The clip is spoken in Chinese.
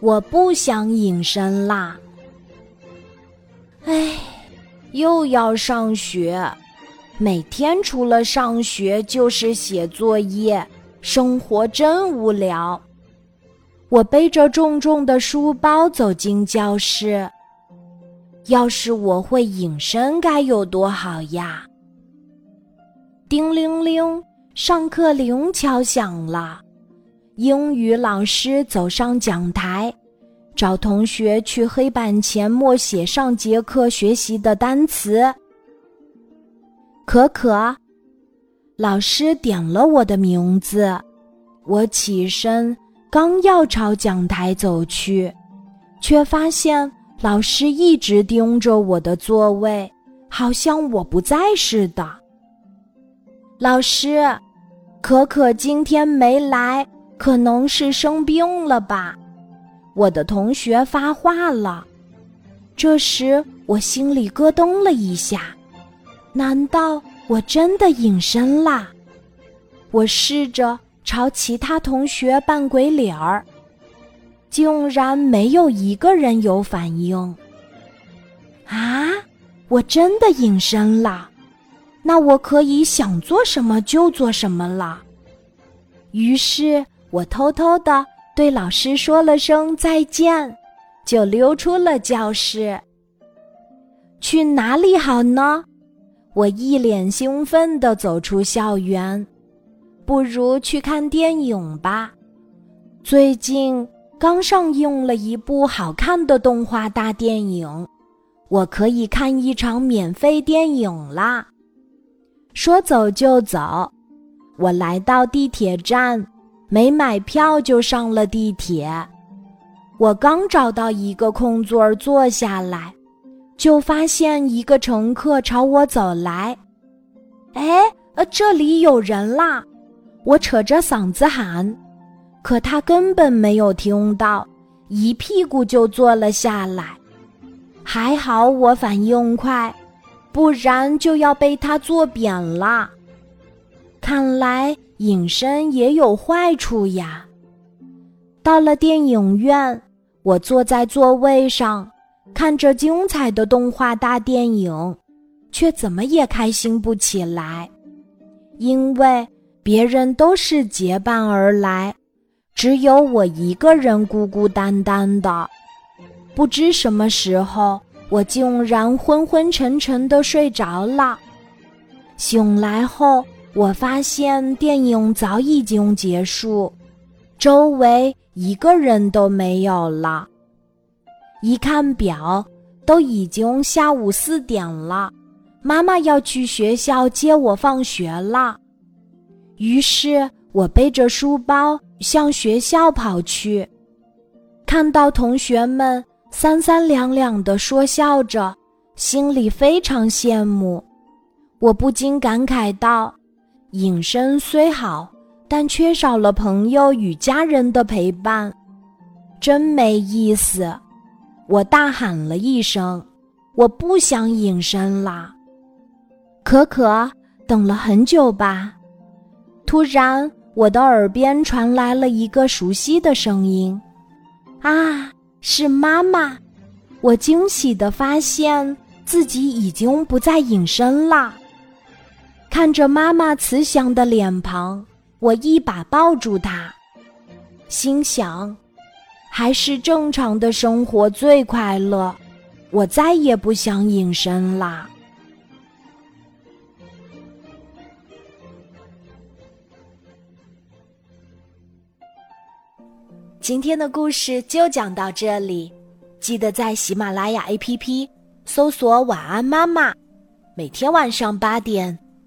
我不想隐身啦。唉，又要上学，每天除了上学就是写作业，生活真无聊。我背着重重的书包走进教室。要是我会隐身，该有多好呀！叮铃铃，上课铃敲响了。英语老师走上讲台，找同学去黑板前默写上节课学习的单词。可可，老师点了我的名字，我起身，刚要朝讲台走去，却发现。老师一直盯着我的座位，好像我不在似的。老师，可可今天没来，可能是生病了吧？我的同学发话了。这时我心里咯噔了一下，难道我真的隐身啦？我试着朝其他同学扮鬼脸儿。竟然没有一个人有反应！啊，我真的隐身了，那我可以想做什么就做什么了。于是我偷偷的对老师说了声再见，就溜出了教室。去哪里好呢？我一脸兴奋的走出校园。不如去看电影吧，最近。刚上映了一部好看的动画大电影，我可以看一场免费电影啦！说走就走，我来到地铁站，没买票就上了地铁。我刚找到一个空座坐下来，就发现一个乘客朝我走来。哎，呃，这里有人啦！我扯着嗓子喊。可他根本没有听到，一屁股就坐了下来。还好我反应快，不然就要被他坐扁了。看来隐身也有坏处呀。到了电影院，我坐在座位上，看着精彩的动画大电影，却怎么也开心不起来，因为别人都是结伴而来。只有我一个人孤孤单单的，不知什么时候，我竟然昏昏沉沉的睡着了。醒来后，我发现电影早已经结束，周围一个人都没有了。一看表，都已经下午四点了，妈妈要去学校接我放学了。于是。我背着书包向学校跑去，看到同学们三三两两的说笑着，心里非常羡慕。我不禁感慨道：“隐身虽好，但缺少了朋友与家人的陪伴，真没意思。”我大喊了一声：“我不想隐身啦！”可可等了很久吧，突然。我的耳边传来了一个熟悉的声音，啊，是妈妈！我惊喜的发现自己已经不再隐身了。看着妈妈慈祥的脸庞，我一把抱住她，心想，还是正常的生活最快乐。我再也不想隐身啦。今天的故事就讲到这里，记得在喜马拉雅 APP 搜索“晚安妈妈”，每天晚上八点，